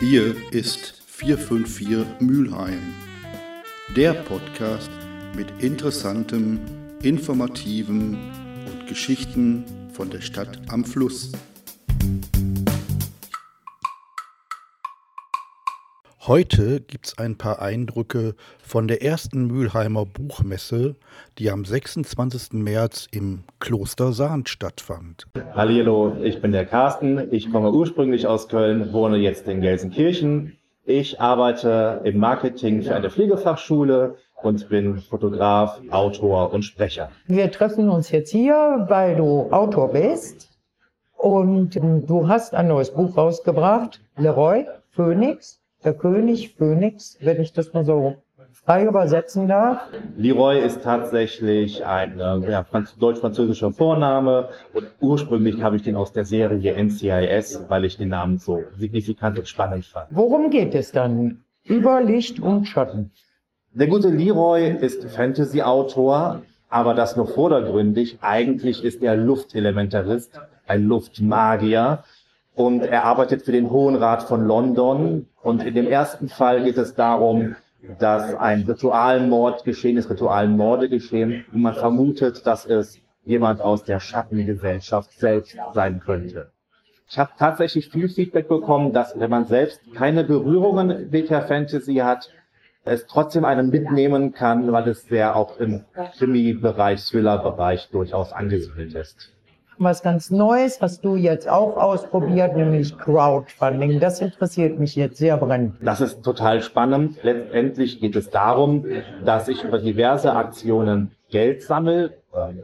Hier ist 454 Mülheim, der Podcast mit interessantem, informativen und Geschichten von der Stadt am Fluss. Heute gibt es ein paar Eindrücke von der ersten Mülheimer Buchmesse, die am 26. März im Kloster Sahn stattfand. Hallo, ich bin der Carsten. Ich komme ursprünglich aus Köln, wohne jetzt in Gelsenkirchen. Ich arbeite im Marketing für eine Pflegefachschule und bin Fotograf, Autor und Sprecher. Wir treffen uns jetzt hier, weil du Autor bist und du hast ein neues Buch rausgebracht, Leroy Phoenix der König Phönix, wenn ich das mal so frei übersetzen darf. Leroy ist tatsächlich ein äh, ja, deutsch-französischer Vorname und ursprünglich habe ich den aus der Serie NCIS, weil ich den Namen so signifikant und spannend fand. Worum geht es dann? Über Licht und Schatten. Der gute Leroy ist Fantasy-Autor, aber das nur vordergründig. Eigentlich ist er Luftelementarist, ein Luftmagier und er arbeitet für den Hohen Rat von London. Und in dem ersten Fall geht es darum, dass ein Ritualmord geschehen ist, Ritualmorde geschehen, und man vermutet, dass es jemand aus der Schattengesellschaft selbst sein könnte. Ich habe tatsächlich viel Feedback bekommen, dass wenn man selbst keine Berührungen mit der Fantasy hat, es trotzdem einen mitnehmen kann, weil es sehr auch im Krimi-Bereich, Thriller-Bereich durchaus angesiedelt ist was ganz Neues hast du jetzt auch ausprobiert, nämlich Crowdfunding. Das interessiert mich jetzt sehr brennend. Das ist total spannend. Letztendlich geht es darum, dass ich über diverse Aktionen Geld sammle,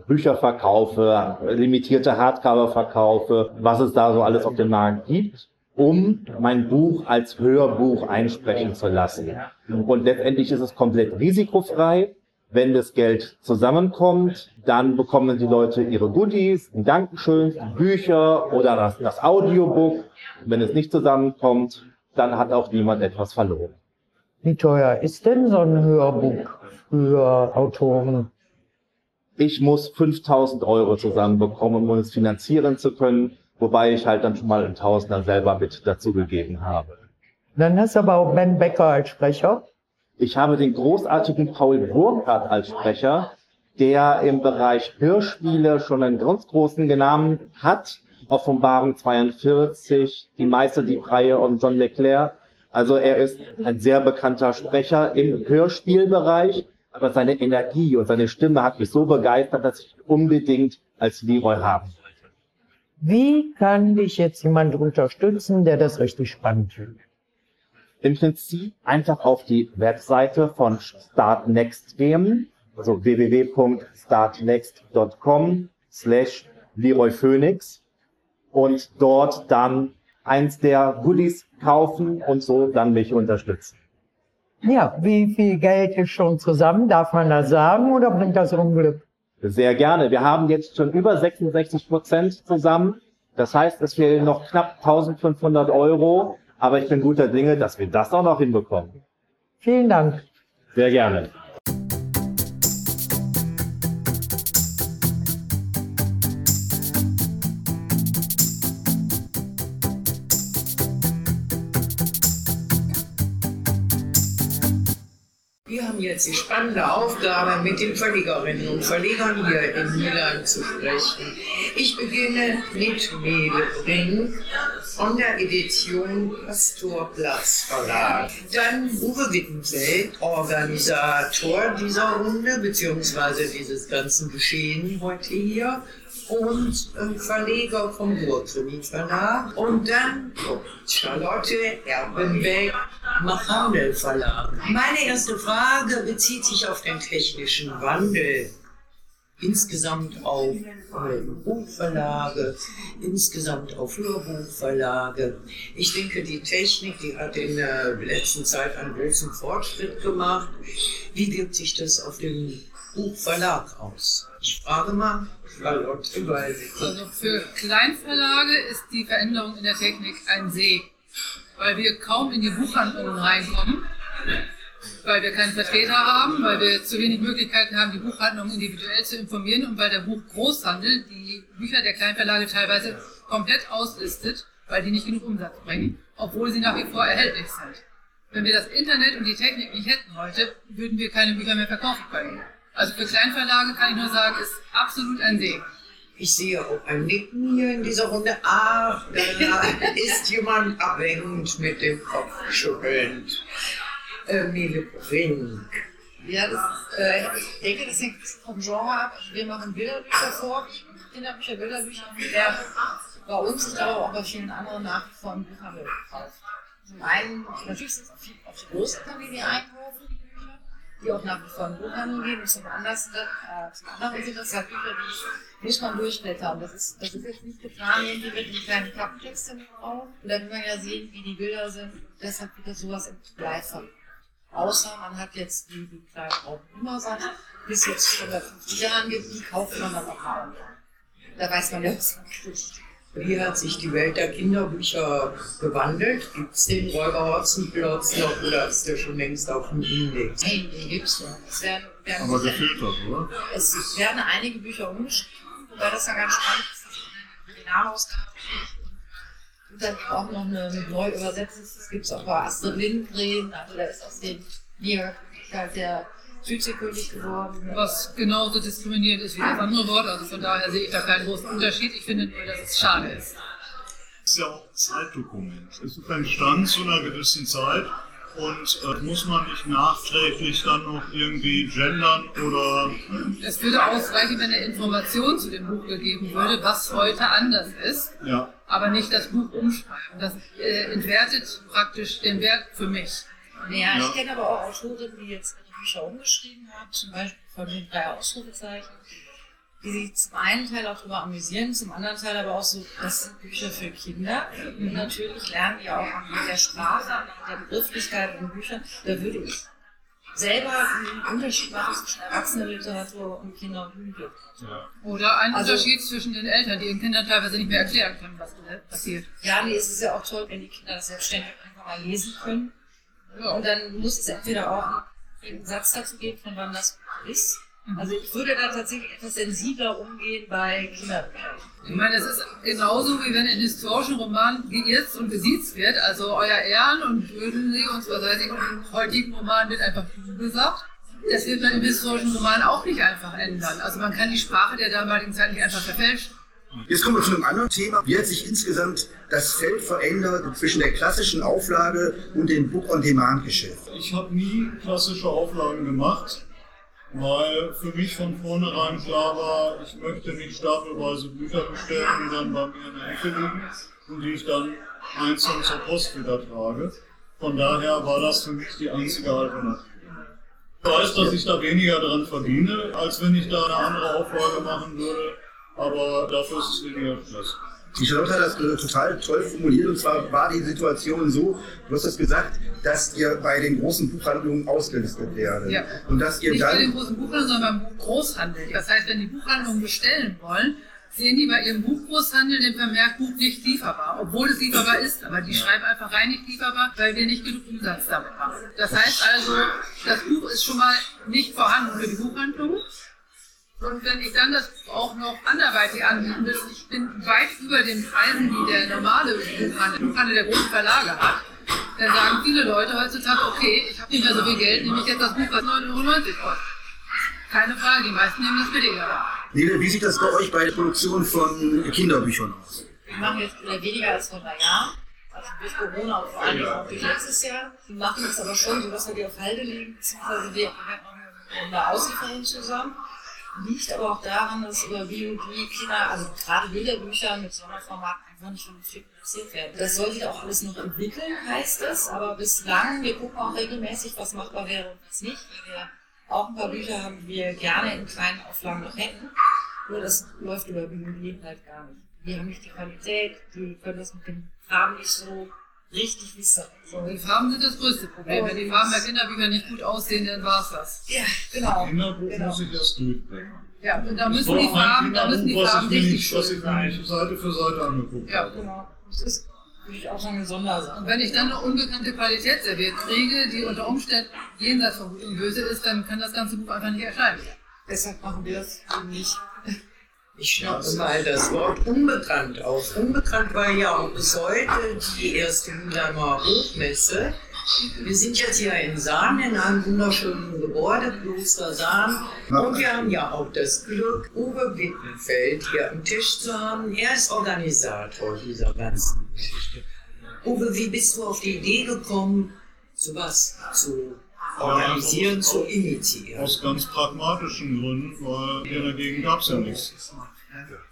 Bücher verkaufe, limitierte Hardcover verkaufe, was es da so alles auf dem Markt gibt um mein Buch als Hörbuch einsprechen zu lassen. Und letztendlich ist es komplett risikofrei. Wenn das Geld zusammenkommt, dann bekommen die Leute ihre Goodies, ein Dankeschön, Bücher oder das, das Audiobook. Wenn es nicht zusammenkommt, dann hat auch niemand etwas verloren. Wie teuer ist denn so ein Hörbuch für Autoren? Ich muss 5000 Euro zusammenbekommen, um es finanzieren zu können, wobei ich halt dann schon mal einen Tausender selber mit dazugegeben habe. Dann hast du aber auch Ben Becker als Sprecher. Ich habe den großartigen Paul Burkhardt als Sprecher, der im Bereich Hörspiele schon einen ganz großen Namen hat. Offenbarung 42, die Meister, die Freie und John Leclerc. Also er ist ein sehr bekannter Sprecher im Hörspielbereich, aber seine Energie und seine Stimme hat mich so begeistert, dass ich unbedingt als Leroy haben wollte. Wie kann dich jetzt jemand unterstützen, der das richtig spannend findet? Im Prinzip einfach auf die Webseite von Startnext gehen, also www.startnext.com slash Leroy Phoenix und dort dann eins der Goodies kaufen und so dann mich unterstützen. Ja, wie viel Geld ist schon zusammen? Darf man das sagen oder bringt das Unglück? Sehr gerne. Wir haben jetzt schon über 66 Prozent zusammen. Das heißt, es fehlen noch knapp 1500 Euro aber ich bin guter Dinge, dass wir das auch noch hinbekommen. Vielen Dank. Sehr gerne. Wir haben jetzt die spannende Aufgabe, mit den Verlegerinnen und Verlegern hier in Milan zu sprechen. Ich beginne mit von der Edition Pastorplatz Verlag. Dann Uwe Wittenfeld, Organisator dieser Runde, beziehungsweise dieses ganzen Geschehen heute hier und äh, Verleger vom Burgkrimi Verlag. Und dann Charlotte Erbenbeck, Machandel Verlag. Meine erste Frage bezieht sich auf den technischen Wandel insgesamt auf äh, Buchverlage, insgesamt auf Hörbuchverlage. Ich denke, die Technik, die hat in der letzten Zeit einen großen Fortschritt gemacht. Wie wirkt sich das auf den Buchverlag aus? Ich frage mal, Charlotte, weil Also für Kleinverlage ist die Veränderung in der Technik ein Segen, weil wir kaum in die Buchhandlungen reinkommen weil wir keinen Vertreter haben, weil wir zu wenig Möglichkeiten haben, die Buchhandlung individuell zu informieren und weil der Buchgroßhandel die Bücher der Kleinverlage teilweise komplett auslistet, weil die nicht genug Umsatz bringen, obwohl sie nach wie vor erhältlich sind. Wenn wir das Internet und die Technik nicht hätten heute, würden wir keine Bücher mehr verkaufen können. Also für Kleinverlage kann ich nur sagen, ist absolut ein Segen. Ich sehe auch ein Nicken hier in dieser Runde. Ach, da ist jemand abhängend mit dem Kopf schüttelnd. Äh, Brink. Ja, das, äh, ich denke, das hängt vom Genre ab. Wir machen Bilderbücher vor, Kinderbücher, Bilderbücher. Der bei uns ist aber auch bei vielen anderen nach wie vor im Buchhandel gekauft. Zum einen, natürlich sind es auf die Großeltern, die einkaufen, die Bücher, die auch nach wie vor im Buchhandel gehen. Und zum, anders, äh, zum anderen sind das halt Bücher, die muss man durchblättern. Das ist, das ist jetzt nicht getan, irgendwie mit einem kleinen Klapptext drauf. Und dann will man ja sehen, wie die Bilder sind. Deshalb wird das sowas im Bleifach. Außer man hat jetzt die, die kleinen die es jetzt 150 Jahren gibt, die kauft man dann auch mal. Da weiß man ja, was man kriegt. Wie hat sich die Welt der Kinderbücher gewandelt? Gibt es den Räuber Hotzenplotz noch oder ist der schon längst auf dem Index? Hey, den gibt's noch. Es werden, werden, Aber gefiltert, oder? es werden einige Bücher umgeschrieben, wobei das ja ganz spannend ist, dass eine Originalausgabe und dann auch noch eine, neu übersetzt ist. Das gibt es auch bei Astrid Lindgren, also da ist aus dem Nier halt der Südseekönig geworden. Was genauso diskriminierend ist wie das andere Wort. Also von daher sehe ich da keinen großen Unterschied. Ich finde nur, dass es schade ist. ist ja auch ein Zeitdokument. Es ist entstanden zu einer gewissen Zeit und äh, muss man nicht nachträglich dann noch irgendwie gendern oder Es würde ausreichen, wenn eine Information zu dem Buch gegeben würde, was heute anders ist, ja. Aber nicht das Buch umschreiben. Das äh, entwertet praktisch den Wert für mich. Ja, Ja. ich kenne aber auch Autoren, die jetzt ihre Bücher umgeschrieben haben, zum Beispiel von den drei Ausrufezeichen, die sich zum einen Teil auch darüber amüsieren, zum anderen Teil aber auch so, das sind Bücher für Kinder. Und natürlich lernen die auch anhand der Sprache, anhand der Begrifflichkeit in Büchern. Da würde ich selber einen Unterschied machen zwischen Erwachsenenliteratur und Kinder- und Jugendliteratur. Oder ein Also- Unterschied zwischen den Eltern, die ihren Kindern teilweise nicht mehr erklären können, was da passiert. Ja, nee, es ist ja auch toll, wenn die Kinder das selbstständig einfach mal lesen können. Ja. Und dann muss es entweder auch einen Satz dazu geben, von wann das ist. Also ich würde da tatsächlich etwas sensibler umgehen bei Kinderbüchern. Ich meine, es ist genauso wie wenn in historischen Romanen geirrt und gesiezt wird, also euer Ehren und würden Sie uns, was weiß ich, im heutigen Roman wird einfach gesagt. Das wird man im historischen Roman auch nicht einfach ändern. Also man kann die Sprache der damaligen Zeit nicht einfach verfälschen. Jetzt kommen wir zu einem anderen Thema. Wie hat sich insgesamt das Feld verändert zwischen der klassischen Auflage und dem Book-on-Demand-Geschäft? Ich habe nie klassische Auflagen gemacht, weil für mich von vornherein klar war, ich möchte nicht stapelweise Bücher bestellen, die dann bei mir in der Ecke liegen und die ich dann einzeln zur Post wieder trage. Von daher war das für mich die einzige Alternative. Ich weiß, dass ich da weniger dran verdiene, als wenn ich da eine andere Auflage machen würde, aber dafür ist es weniger Stress. Die Charlotte hat das äh, total toll formuliert und zwar war die Situation so, du hast es gesagt, dass ihr bei den großen Buchhandlungen ausgelistet werdet. Ja. Und dass ihr Nicht bei den dann, großen Buchhandlungen, sondern beim Großhandel. Das heißt, wenn die Buchhandlungen bestellen wollen, sehen die bei ihrem Buchgroßhandel den Vermerk Buch nicht lieferbar, obwohl es lieferbar ist, aber die schreiben einfach rein nicht lieferbar, weil wir nicht genug Umsatz damit machen. Das heißt also, das Buch ist schon mal nicht vorhanden für die Buchhandlung. Und wenn ich dann das Buch auch noch anderweitig anbieten will, ich bin weit über den Preisen, die der normale Buchhandel, Buchhandel der großen Verlage hat, dann sagen viele Leute heutzutage, okay, ich habe nicht mehr so viel Geld, nehme ich jetzt das Buch, was 9,90 Euro kostet. Keine Frage, die meisten nehmen das billiger. Nele, wie sieht das bei euch bei der Produktion von Kinderbüchern aus? Wir machen jetzt wieder weniger als vor drei Jahren. Also durch Corona und vor allem auch durch letztes Jahr. Wir machen es aber schon so, dass wir die auf Halde legen, beziehungsweise wir arbeiten auch mit einer Auslieferung zusammen. Liegt aber auch daran, dass über Biologie Kinder, also gerade Bilderbücher mit Sonderformaten einfach nicht vernünftig produziert werden. Das soll sich auch alles noch entwickeln, heißt es, aber bislang, wir gucken auch regelmäßig, was machbar wäre und was nicht. Weil wir auch ein paar Bücher haben, die wir gerne in kleinen Auflagen noch hätten. Nur das läuft über Biologie halt gar nicht. Die haben nicht die Qualität, die können das mit den Farben nicht so richtig wissen. So. Die Farben sind das größte Problem. Wenn die Farben der Kinderbücher nicht gut aussehen, dann war's das. Ja, genau. Kinderbuch genau. muss ich erst durchblättern. Ja, und da Ich müssen die Farben, da müssen die Farben richtig nicht, was schön ich mir nicht Seite für Seite angeguckt Ja. habe. Genau. Das ist, würde ich auch sagen, eine Sondersache. Und wenn ich dann eine unbekannte Qualität serviert kriege, die unter Umständen jenseits von Gut und Böse ist, dann kann das ganze Buch einfach nicht erscheinen. Deshalb machen wir das eben nicht. Ich schnappe mal das Wort unbekannt auf. Unbekannt war ja auch bis heute die erste Mülheimer Buchmesse. Wir sind jetzt hier in Sahn, in einem wunderschönen Gebäude, Kloster Sahn. Und wir haben ja auch das Glück, Uwe Wittenfeld hier am Tisch zu haben. Er ist Organisator dieser ganzen Geschichte. Uwe, wie bist du auf die Idee gekommen, sowas zu organisieren, zu initiieren? Aus ganz pragmatischen Gründen, weil hier in der Gegend gab es ja nichts.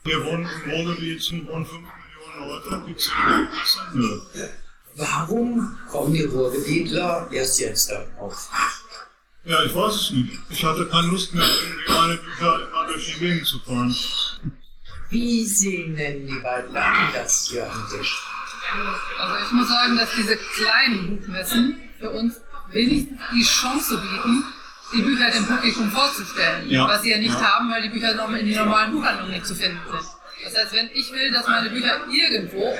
Hier wohnen im Ruhrgebiet sind rund 5 Millionen Leute, die. Warum kommen die Ruhrgebietler erst jetzt darauf? Ja, ich weiß es nicht. Ich hatte keine Lust mehr, irgendwie meine Bücher immer durch die Gegend zu fahren. Wie sehen denn die beiden Damen das hier am Tisch? Also ich muss sagen, dass diese kleinen Buchmessen für uns wenigstens die Chance bieten, die Bücher dem Publikum vorzustellen, Ja. was sie ja nicht Ja. haben, weil die Bücher noch in den normalen Buchhandlungen nicht zu finden sind. Das heißt, wenn ich will, dass meine Bücher irgendwo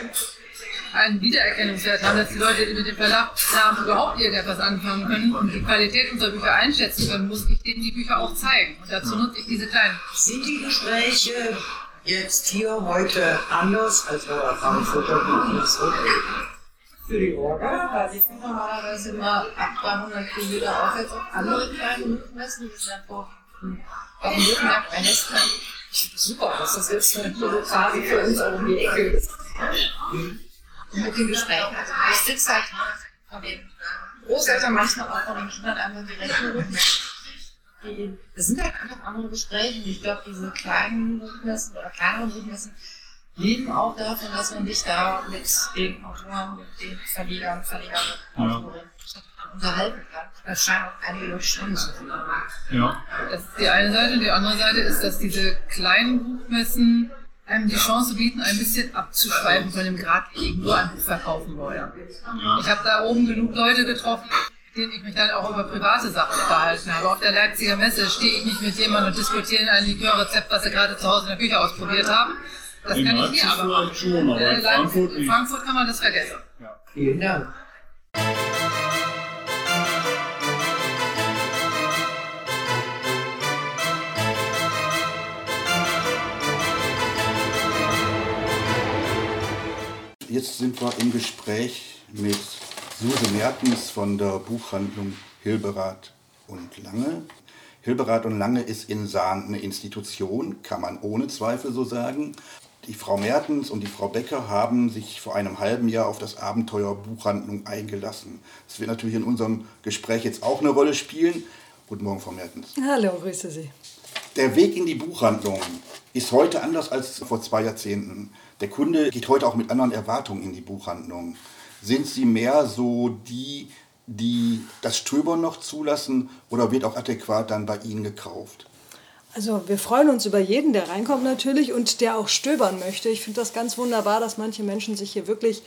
einen Wiedererkennungswert haben, dass die Leute mit dem Verlagsnamen überhaupt irgendetwas anfangen können und die Qualität unserer Bücher einschätzen können, muss ich denen die Bücher auch zeigen. Und dazu nutze ich diese kleinen. Sind die Gespräche jetzt hier heute anders als bei der Frankfurter Buchmesse? Für die Orga, weil ich fahre normalerweise immer ab 300 Kilometer aufwärts auf andere kleine Buchmessen, die sind einfach auf dem Rückenmarkt bei Nestern. Ich finde das super, dass das jetzt so quasi für uns auch um die Ecke ist. Und mit den Gesprächen, also ich sitze halt von den Großeltern, manchmal auch von den Kindern einfach direkt nur die, das sind halt einfach andere Gespräche. Ich glaube, diese kleinen Buchmessen oder kleineren Buchmessen leben auch davon, dass man sich da mit den Autoren, mit den Verlegern, Verlegern, Autorinnen unterhalten kann. Das scheint auch einige Leute schon zu tun. Ja. Das ist die eine Seite. Die andere Seite ist, dass diese kleinen Buchmessen einem die Chance bieten, ein bisschen abzuschweifen von dem geradlinigen, nur ein Buch verkaufen wollen. Ich habe da oben genug Leute getroffen, mit denen ich mich dann auch über private Sachen unterhalten habe. Auf der Leipziger Messe stehe ich nicht mit jemandem und diskutiere ein Likörrezept, was sie gerade zu Hause in der Küche ausprobiert haben. Das In kann ich Leipzig hier aber machen. vielleicht schon, aber in Frankfurt in. Frankfurt kann man das vergessen. Vielen Dank. Jetzt sind wir im Gespräch mit Suse Mertens von der Buchhandlung Hilberath und Lange. Hilberath und Lange ist in Sahn eine Institution, kann man ohne Zweifel so sagen. Die Frau Mertens und die Frau Becker haben sich vor einem halben Jahr auf das Abenteuer Buchhandlung eingelassen. Das wird natürlich in unserem Gespräch jetzt auch eine Rolle spielen. Guten Morgen, Frau Mertens. Hallo, grüße Sie. Der Weg in die Buchhandlung ist heute anders als vor zwei Jahrzehnten. Der Kunde geht heute auch mit anderen Erwartungen in die Buchhandlung. Sind Sie mehr so die, die das Stöbern noch zulassen oder wird auch adäquat dann bei Ihnen gekauft? Also wir freuen uns über jeden, der reinkommt natürlich und der auch stöbern möchte. Ich finde das ganz wunderbar, dass manche Menschen sich hier wirklich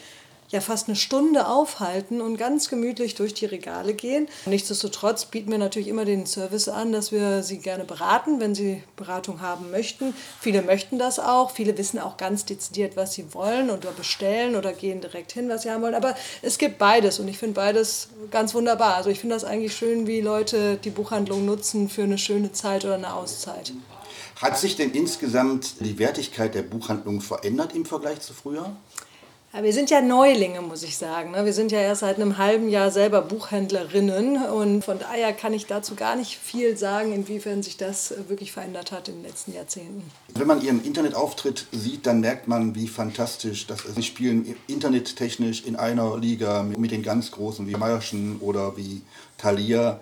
ja fast eine Stunde aufhalten und ganz gemütlich durch die Regale gehen. Nichtsdestotrotz bieten wir natürlich immer den Service an, dass wir sie gerne beraten, wenn sie Beratung haben möchten. Viele möchten das auch, viele wissen auch ganz dezidiert, was sie wollen oder bestellen oder gehen direkt hin, was sie haben wollen. Aber es gibt beides und ich finde beides ganz wunderbar. Also ich finde das eigentlich schön, wie Leute die Buchhandlung nutzen für eine schöne Zeit oder eine Auszeit. Hat sich denn insgesamt die Wertigkeit der Buchhandlung verändert im Vergleich zu früher? Wir sind ja Neulinge, muss ich sagen. ne? Wir sind ja erst seit einem halben Jahr selber Buchhändlerinnen und von daher kann ich dazu gar nicht viel sagen, inwiefern sich das äh, wirklich verändert hat in den letzten Jahrzehnten. Wenn man Ihren Internetauftritt sieht, dann merkt man, wie fantastisch das ist. Sie spielen internettechnisch in einer Liga mit den ganz Großen wie Meierschen oder wie Thalia.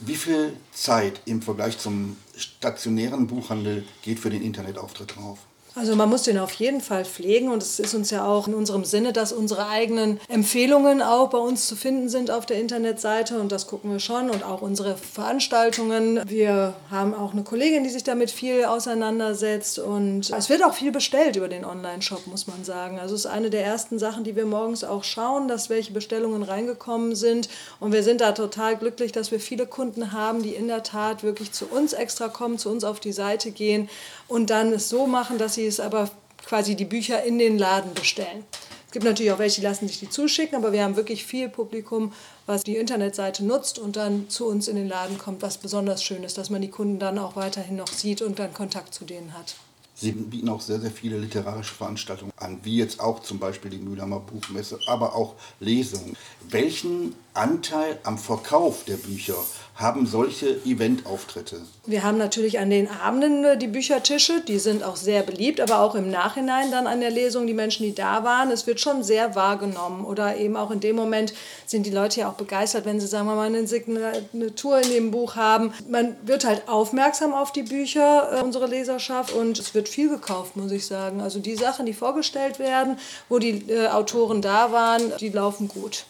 Wie viel Zeit im Vergleich zum stationären Buchhandel geht für den Internetauftritt drauf? Also man muss den auf jeden Fall pflegen und es ist uns ja auch in unserem Sinne, dass unsere eigenen Empfehlungen auch bei uns zu finden sind auf der Internetseite und das gucken wir schon und auch unsere Veranstaltungen. Wir haben auch eine Kollegin, die sich damit viel auseinandersetzt und es wird auch viel bestellt über den Online-Shop, muss man sagen. Also es ist eine der ersten Sachen, die wir morgens auch schauen, dass welche Bestellungen reingekommen sind und wir sind da total glücklich, dass wir viele Kunden haben, die in der Tat wirklich zu uns extra kommen, zu uns auf die Seite gehen und dann es so machen, dass sie es aber quasi die Bücher in den Laden bestellen. Es gibt natürlich auch welche, die lassen sich die zuschicken, aber wir haben wirklich viel Publikum, was die Internetseite nutzt und dann zu uns in den Laden kommt, was besonders schön ist, dass man die Kunden dann auch weiterhin noch sieht und dann Kontakt zu denen hat. Sie bieten auch sehr, sehr viele literarische Veranstaltungen an, wie jetzt auch zum Beispiel die Mühlheimer Buchmesse, aber auch Lesungen. Welchen Anteil am Verkauf der Bücher haben solche Eventauftritte? Wir haben natürlich an den Abenden äh, die Büchertische, die sind auch sehr beliebt, aber auch im Nachhinein dann an der Lesung die Menschen, die da waren. Es wird schon sehr wahrgenommen oder eben auch in dem Moment sind die Leute ja auch begeistert, wenn sie, sagen wir mal, eine Signatur in dem Buch haben. Man wird halt aufmerksam auf die Bücher, äh, unsere Leserschaft, und es wird viel gekauft, muss ich sagen. Also die Sachen, die vorgestellt werden, wo die äh, Autoren da waren, die laufen gut.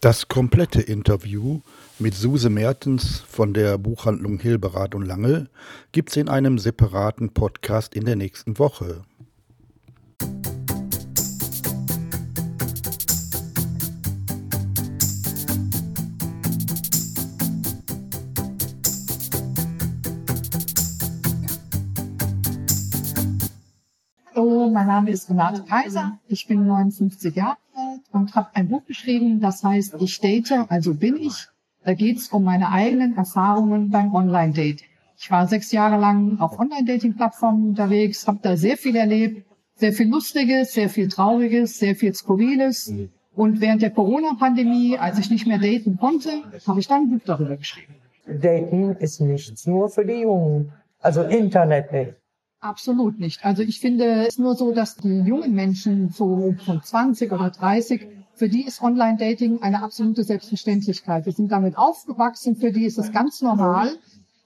Das komplette Interview mit Suse Mertens von der Buchhandlung Hilberath und Lange gibt es in einem separaten Podcast in der nächsten Woche. Hallo, mein Name ist Renate Kaiser. Ich bin 59 Jahre alt und habe ein Buch geschrieben, das heißt Ich date, also bin ich. Da geht es um meine eigenen Erfahrungen beim Online-Dating. Ich war sechs Jahre lang auf Online-Dating-Plattformen unterwegs, habe da sehr viel erlebt, sehr viel Lustiges, sehr viel Trauriges, sehr viel Skurriles. Und während der Corona-Pandemie, als ich nicht mehr daten konnte, habe ich dann ein Buch darüber geschrieben. Dating ist nichts nur für die Jungen, also Internet nicht. Absolut nicht. Also ich finde es ist nur so, dass die jungen Menschen so von 20 oder 30 für die ist Online-Dating eine absolute Selbstverständlichkeit. Wir sind damit aufgewachsen, für die ist es ganz normal.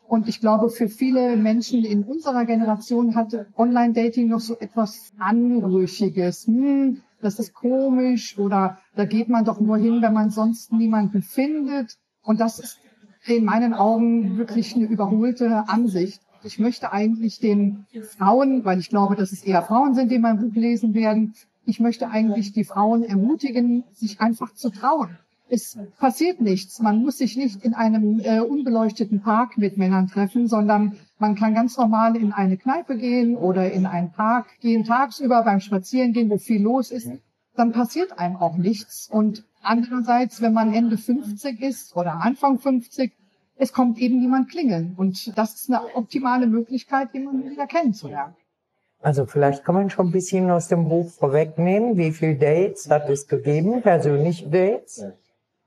Und ich glaube, für viele Menschen in unserer Generation hat Online-Dating noch so etwas Anrüchiges. Hm, das ist komisch oder da geht man doch nur hin, wenn man sonst niemanden findet. Und das ist in meinen Augen wirklich eine überholte Ansicht. Ich möchte eigentlich den Frauen, weil ich glaube, dass es eher Frauen sind, die mein Buch lesen werden, ich möchte eigentlich die Frauen ermutigen, sich einfach zu trauen. Es passiert nichts. Man muss sich nicht in einem äh, unbeleuchteten Park mit Männern treffen, sondern man kann ganz normal in eine Kneipe gehen oder in einen Park gehen, tagsüber beim Spazierengehen, wo viel los ist. Dann passiert einem auch nichts. Und andererseits, wenn man Ende 50 ist oder Anfang 50, es kommt eben niemand klingeln. Und das ist eine optimale Möglichkeit, jemanden wieder kennenzulernen. Also vielleicht kann man schon ein bisschen aus dem Buch vorwegnehmen. Wie viele Dates hat es gegeben, persönliche Dates?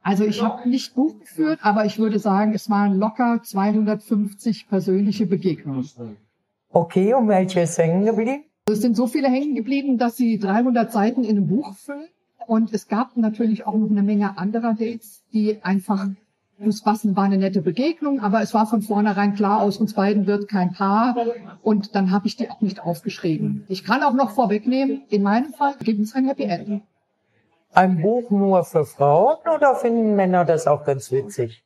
Also ich habe nicht Buch geführt, aber ich würde sagen, es waren locker 250 persönliche Begegnungen. Okay, und welche ist hängen geblieben? Es sind so viele hängen geblieben, dass sie 300 Seiten in einem Buch füllen. Und es gab natürlich auch noch eine Menge anderer Dates, die einfach Passen war eine nette Begegnung, aber es war von vornherein klar, aus uns beiden wird kein Paar. Und dann habe ich die auch nicht aufgeschrieben. Ich kann auch noch vorwegnehmen, in meinem Fall gibt es ein Happy End. Ein Buch nur für Frauen oder finden Männer das auch ganz witzig?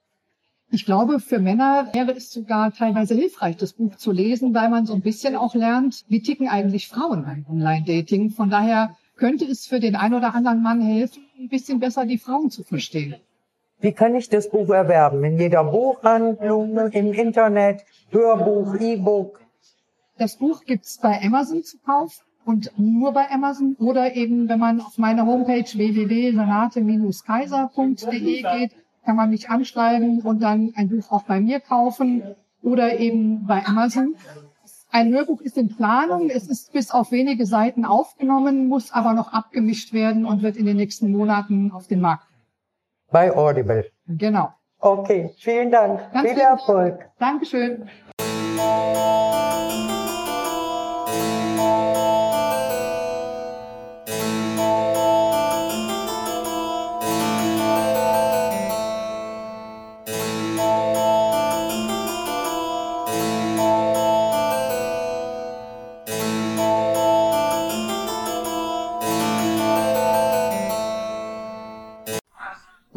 Ich glaube, für Männer wäre es sogar teilweise hilfreich, das Buch zu lesen, weil man so ein bisschen auch lernt, wie ticken eigentlich Frauen beim Online-Dating. Von daher könnte es für den einen oder anderen Mann helfen, ein bisschen besser die Frauen zu verstehen. Wie kann ich das Buch erwerben? In jeder Buchhandlung, im Internet, Hörbuch, E-Book? Das Buch gibt's bei Amazon zu kaufen und nur bei Amazon oder eben, wenn man auf meine Homepage www.renate-kaiser.de geht, kann man mich anschreiben und dann ein Buch auch bei mir kaufen oder eben bei Amazon. Ein Hörbuch ist in Planung. Es ist bis auf wenige Seiten aufgenommen, muss aber noch abgemischt werden und wird in den nächsten Monaten auf den Markt bei Audible. Genau. Okay, vielen Dank. Ganz Viel Erfolg. Dankeschön.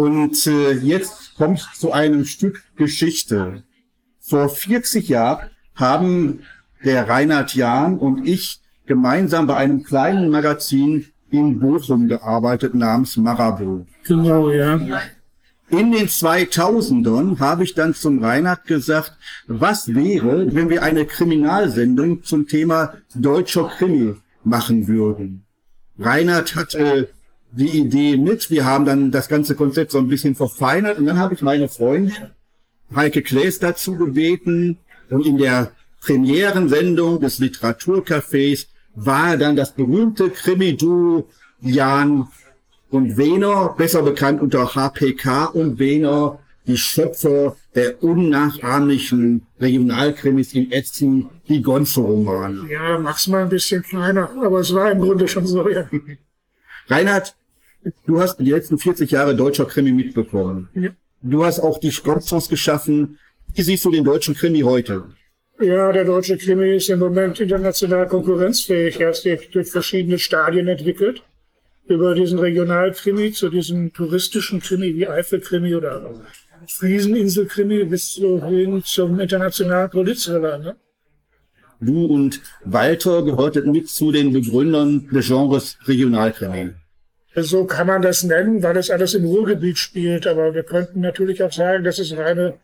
Und äh, jetzt kommt zu einem Stück Geschichte. Vor 40 Jahren haben der Reinhard Jahn und ich gemeinsam bei einem kleinen Magazin in Bochum gearbeitet namens Marabou. Genau, ja. In den 2000ern habe ich dann zum Reinhard gesagt, was wäre, wenn wir eine Kriminalsendung zum Thema deutscher Krimi machen würden. Reinhard hatte die Idee mit. Wir haben dann das ganze Konzept so ein bisschen verfeinert und dann habe ich meine Freundin Heike Klaes dazu gebeten und in der Premierensendung des Literaturcafés war dann das berühmte Krimi-Duo Jan und Wehner, besser bekannt unter HPK und Wehner, die Schöpfer der unnachahmlichen Regionalkrimis in Etzen, die Gonzo-Romane. Ja, mach's mal ein bisschen kleiner, aber es war im Grunde schon so, ja. Reinhard, du hast die letzten 40 Jahre deutscher Krimi mitbekommen. Ja. Du hast auch die Gonzos geschaffen. Wie siehst du den deutschen Krimi heute? Ja, der deutsche Krimi ist im Moment international konkurrenzfähig. Er ist durch verschiedene Stadien entwickelt. Über diesen Regionalkrimi zu diesem touristischen Krimi wie Eifelkrimi oder Frieseninselkrimi bis hin zum internationalen Polizthriller. Ne? Du und Walter gehörten mit zu den Begründern des Genres Regionalkrimi. So kann man das nennen, weil es alles im Ruhrgebiet spielt. Aber wir könnten natürlich auch sagen, dass es reine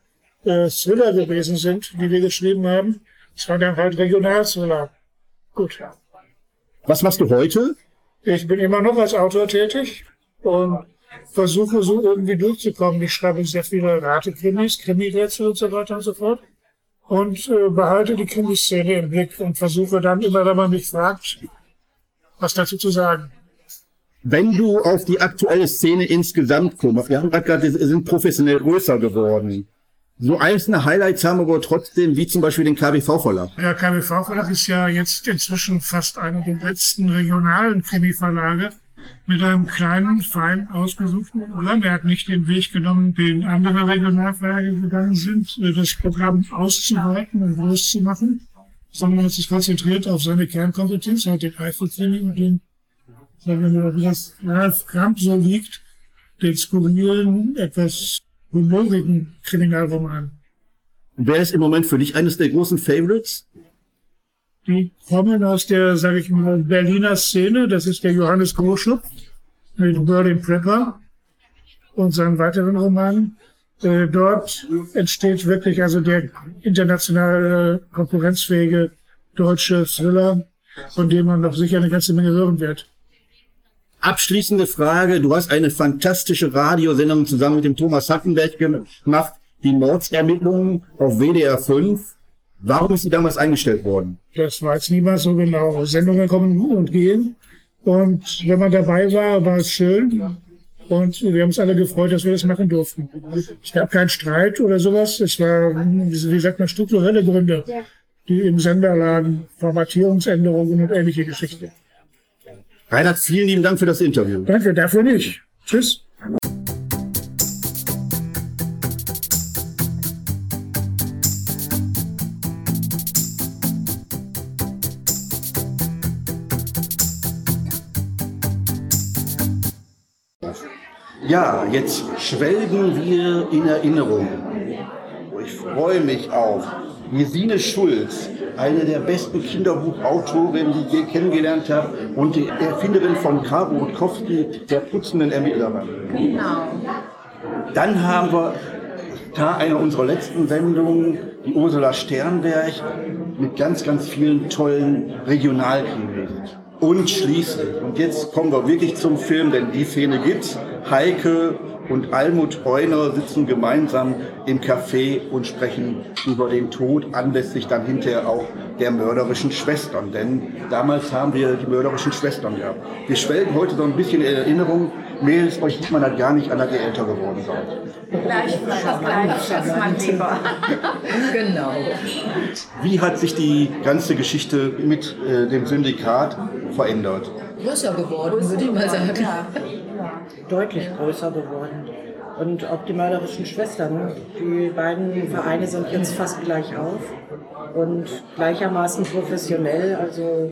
äh, Thriller gewesen sind, die wir geschrieben haben. Es waren dann halt Regionalthriller. Gut. Was machst du heute? Ich bin immer noch als Autor tätig und versuche so irgendwie durchzukommen. Ich schreibe sehr viele Ratekrimis, Krimirätsel und so weiter und so fort. Und äh, behalte die Krimiszene im Blick und versuche dann immer, wenn man mich fragt, was dazu zu sagen. Wenn du auf die aktuelle Szene insgesamt kommst, wir haben gerade gesagt, wir sind professionell größer geworden. So einzelne Highlights haben wir aber trotzdem, wie zum Beispiel den KBV-Verlag. Ja, KBV-Verlag ist ja jetzt inzwischen fast einer der letzten regionalen Krimi-Verlage mit einem kleinen, fein ausgesuchten Programm. Er hat nicht den Weg genommen, den andere Regionalverlage gegangen sind, das Programm auszuweiten und groß zu machen, sondern hat sich konzentriert auf seine Kernkompetenz, hat den Eifelkrimi und den, sagen wir mal, wie das Ralf Kramp so liegt, den skurrilen, etwas humorigen Kriminalroman. Wer ist im Moment für dich eines der großen Favorites? Die kommen aus der, sage ich mal, Berliner Szene. Das ist der Johannes Groschlup mit Berlin Prepper und seinen weiteren Romanen. Äh, dort entsteht wirklich also der internationale konkurrenzfähige deutsche Thriller, von dem man noch sicher eine ganze Menge hören wird. Abschließende Frage. Du hast eine fantastische Radiosendung zusammen mit dem Thomas Hackenberg gemacht. Die Mordsermittlungen auf WDR 5. Warum ist sie damals eingestellt worden? Das weiß niemals so genau. Sendungen kommen und gehen. Und wenn man dabei war, war es schön. Und wir haben uns alle gefreut, dass wir das machen durften. Es gab keinen Streit oder sowas. Es war, wie sagt man, strukturelle Gründe, die im Sender lagen. Formatierungsänderungen und ähnliche Geschichten. Reinhard, vielen lieben Dank für das Interview. Danke, dafür nicht. Tschüss. Ja, jetzt schwelgen wir in Erinnerung. Ich freue mich auf Gesine Schulz, eine der besten Kinderbuchautorinnen, die ich je kennengelernt habe und die Erfinderin von Karo Rutkowski, der putzenden Ermittlerin. Genau. Dann haben wir da eine unserer letzten Sendungen, die Ursula Sternberg, mit ganz, ganz vielen tollen Regionalkrimis. Und schließlich, und jetzt kommen wir wirklich zum Film, denn die Szene gibt's, Heike und Almut Euner sitzen gemeinsam im Café und sprechen über den Tod, anlässlich dann hinterher auch der mörderischen Schwestern. Denn damals haben wir die mörderischen Schwestern gehabt. Wir schwelgen heute so ein bisschen in Erinnerung. Mädels, euch sieht man das gar nicht an, dass ihr älter geworden seid. Gleichfalls, gleichfalls, mein Lieber. Genau. Wie hat sich die ganze Geschichte mit äh, dem Syndikat verändert? Größer geworden, würde ich mal sagen. deutlich größer geworden. Und auch die mörderischen Schwestern. Die beiden Vereine sind jetzt fast gleich auf und gleichermaßen professionell. Also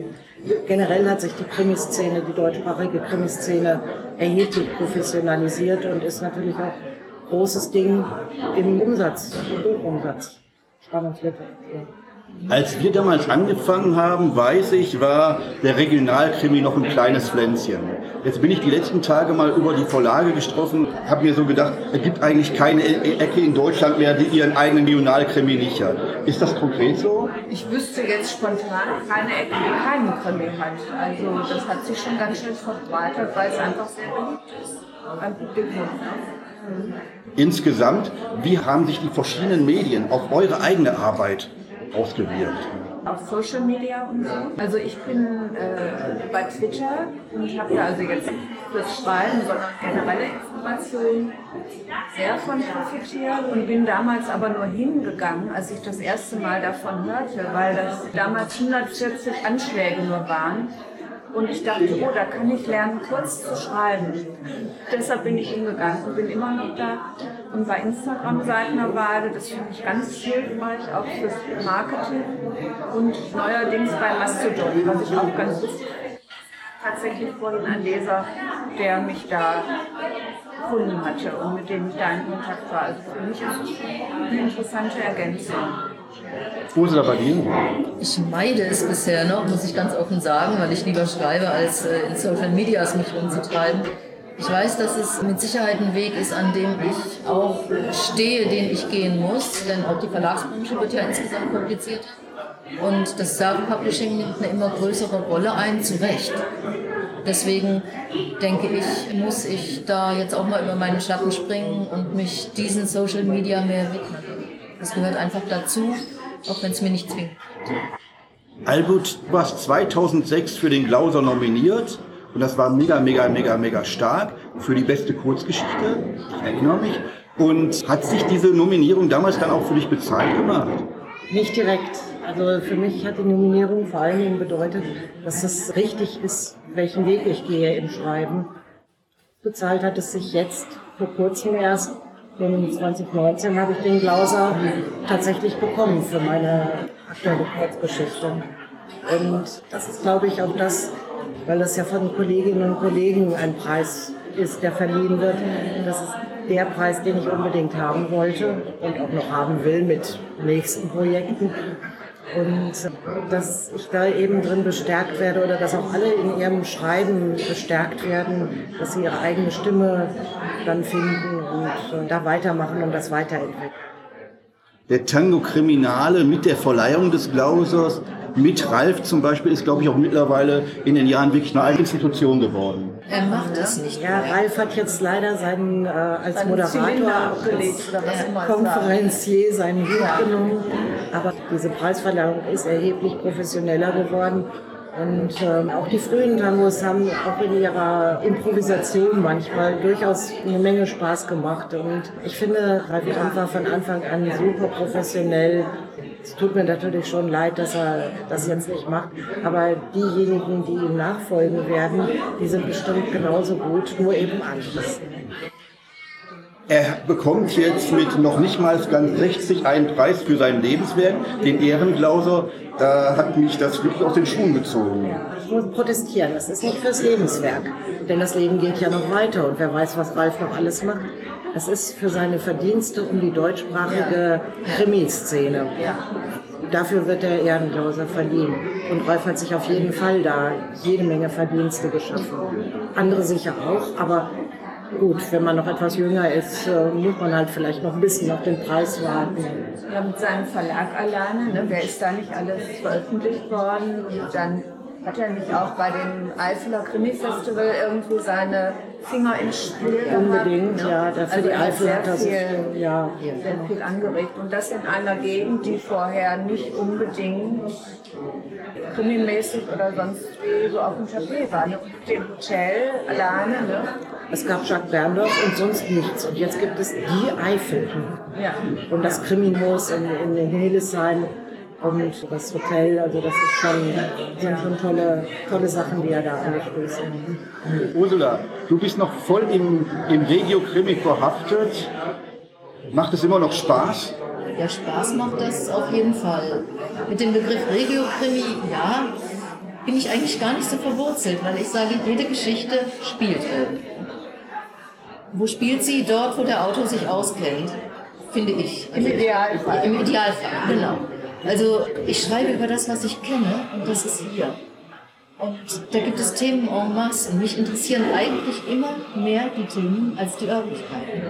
generell hat sich die Krimiszene, die deutschsprachige Krimiszene erheblich professionalisiert und ist natürlich auch großes Ding im Umsatz, im Buchumsatz. Spannungsliteratur. Als wir damals angefangen haben, weiß ich, war der Regionalkrimi noch ein kleines Pflänzchen. Jetzt bin ich die letzten Tage mal über die Vorlage gestochen, habe mir so gedacht, es gibt eigentlich keine E- Ecke in Deutschland mehr, die ihren eigenen Regionalkrimi nicht hat. Ist das konkret so? Ich wüsste jetzt spontan keine Ecke, die keinen Krimi hat. Also das hat sich schon ganz schön verbreitet, weil es einfach sehr beliebt ist beim Publikum. Insgesamt, wie haben sich die verschiedenen Medien auf eure eigene Arbeit ausgewirkt? auf Social Media und so. Also ich bin äh, bei Twitter und habe da also jetzt fürs Schreiben, sondern generelle Informationen sehr von profitiert und bin damals aber nur hingegangen, als ich das erste Mal davon hörte, weil das damals 140 Anschläge nur waren. Und ich dachte, oh, da kann ich lernen, kurz zu schreiben. Deshalb bin ich hingegangen und bin immer noch da. Und bei Instagram seit einer Weile, das finde ich ganz hilfreich, auch fürs Marketing. Und neuerdings bei Mastodon, was ich auch ganz. Tatsächlich vorhin ein Leser, der mich da gefunden hatte und mit dem ich da in Kontakt war. Also für mich ist es eine interessante Ergänzung. Ursula, bei dir? Ich meide es bisher noch, muss ich ganz offen sagen, weil ich lieber schreibe, als äh, in Social Medias mich rumzutreiben. Ich weiß, dass es mit Sicherheit ein Weg ist, an dem ich auch stehe, den ich gehen muss, denn auch die Verlagsbranche wird ja insgesamt komplizierter. Und das Self-Publishing nimmt eine immer größere Rolle ein, zu Recht. Deswegen denke ich, muss ich da jetzt auch mal über meinen Schatten springen und mich diesen Social Media mehr widmen. Das gehört einfach dazu, auch wenn es mir nicht zwingt. Albert, du warst 2006 für den Glauser nominiert und das war mega, mega, mega, mega stark für die beste Kurzgeschichte. Ich erinnere mich. Und hat sich diese Nominierung damals dann auch für dich bezahlt gemacht? Nicht direkt. Also für mich hat die Nominierung vor allen Dingen bedeutet, dass es richtig ist, welchen Weg ich gehe im Schreiben. Bezahlt hat es sich jetzt vor kurzem erst. Denn 2019 habe ich den Glauser tatsächlich bekommen für meine aktuelle Kurzgeschichte. Und das ist, glaube ich, auch das, weil es ja von Kolleginnen und Kollegen ein Preis ist, der verliehen wird. Das ist der Preis, den ich unbedingt haben wollte und auch noch haben will mit nächsten Projekten. Und dass ich da eben drin bestärkt werde oder dass auch alle in ihrem Schreiben bestärkt werden, dass sie ihre eigene Stimme dann finden und da weitermachen und das weiterentwickeln. Der Tango Kriminale mit der Verleihung des Glausers, mit Ralf zum Beispiel, ist, glaube ich, auch mittlerweile in den Jahren wirklich eine eigene Institution geworden. Er macht das nicht. Ja, Ralf hat jetzt leider seinen, äh, als Moderator, als Konferencier seinen Hut genommen. Aber diese Preisverleihung ist erheblich professioneller geworden. Und ähm, auch die frühen Tangos haben auch in ihrer Improvisation manchmal durchaus eine Menge Spaß gemacht. Und ich finde, Ralf Kamp war von Anfang an super professionell. Es tut mir natürlich schon leid, dass er das jetzt nicht macht. Aber diejenigen, die ihm nachfolgen werden, die sind bestimmt genauso gut, nur eben anders. Er bekommt jetzt mit noch nicht mal ganz 60 einen Preis für sein Lebenswerk, den Ehrenglauser. Da hat mich das wirklich aus den Schuhen gezogen. Ich muss protestieren, das ist nicht fürs Lebenswerk. Denn das Leben geht ja noch weiter und wer weiß, was Ralf noch alles macht. Das ist für seine Verdienste um die deutschsprachige Krimiszene. Dafür wird der Ehrenglauser verliehen. Und Ralf hat sich auf jeden Fall da jede Menge Verdienste geschaffen. Andere sicher auch, aber Gut, wenn man noch etwas jünger ist, äh, muss man halt vielleicht noch ein bisschen auf den Preis warten. Ja, mit seinem Verlag alleine, ne? wer ist da nicht alles veröffentlicht worden? Und dann hat er nicht auch bei dem Eifeler Krimi-Festival irgendwie seine Finger ins Spiel Unbedingt, gehabt, ne? ja, dafür also die Eifel hat das viel, ja, sehr viel angeregt. Und das in einer Gegend, die vorher nicht unbedingt krimimäßig oder sonst wie so auf dem Tapet war. Mit dem Hotel alleine, ne? Es gab Jacques Berndorf und sonst nichts. Und jetzt gibt es die Eifel. Ja. Und das Kriminos in, in Hildesheim und das Hotel. Also das ist schon, sind schon tolle, tolle Sachen, die er da angestoßen hat. Ursula, du bist noch voll im, im Regio-Krimi verhaftet. Macht es immer noch Spaß? Ja, Spaß macht das auf jeden Fall. Mit dem Begriff Regio-Krimi, ja, bin ich eigentlich gar nicht so verwurzelt, weil ich sage, jede Geschichte spielt irgendwo. Wo spielt sie? Dort, wo der Autor sich auskennt, finde ich. Im Idealfall. Im Idealfall, genau. Also ich schreibe über das, was ich kenne und das ist hier. Und da gibt es Themen en masse und mich interessieren eigentlich immer mehr die Themen als die Örtlichkeiten.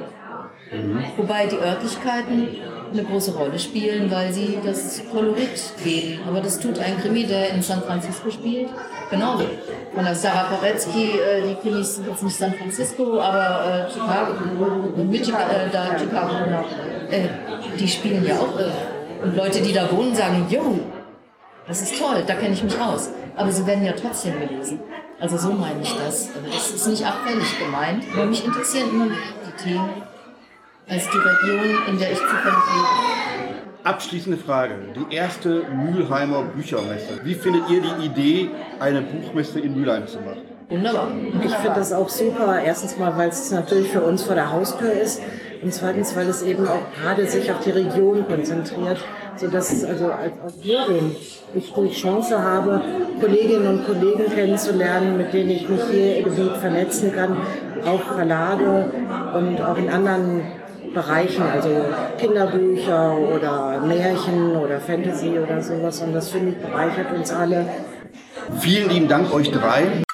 Wobei die Örtlichkeiten eine große Rolle spielen, weil sie das Kolorit geben. Aber das tut ein Krimi, der in San Francisco spielt, genauso. Von der Sarah Poretsky, äh, die Krimis sind jetzt nicht San Francisco, aber äh, Chicago, Michigan, äh, da Chicago, genau. Äh, die spielen ja auch irgendwo. Und Leute, die da wohnen, sagen, jo, das ist toll, da kenne ich mich aus. Aber sie werden ja trotzdem gelesen. Also so meine ich das. Also das ist nicht abfällig gemeint. Aber mich interessieren immer die Themen als die Region, in der ich zufällig lebe. Abschließende Frage. Die erste Mülheimer Büchermesse. Wie findet ihr die Idee, eine Buchmesse in Mülheim zu machen? Wunderbar. Ich finde das auch super. Erstens mal, weil es natürlich für uns vor der Haustür ist. Und zweitens, weil es eben auch gerade sich auf die Region konzentriert, sodass es also als Autorin ich die Chance habe, Kolleginnen und Kollegen kennenzulernen, mit denen ich mich hier im Gebiet vernetzen kann, auch Verlage und auch in anderen Bereichen, also Kinderbücher oder Märchen oder Fantasy oder sowas. Und das finde ich bereichert uns alle. Vielen lieben Dank euch drei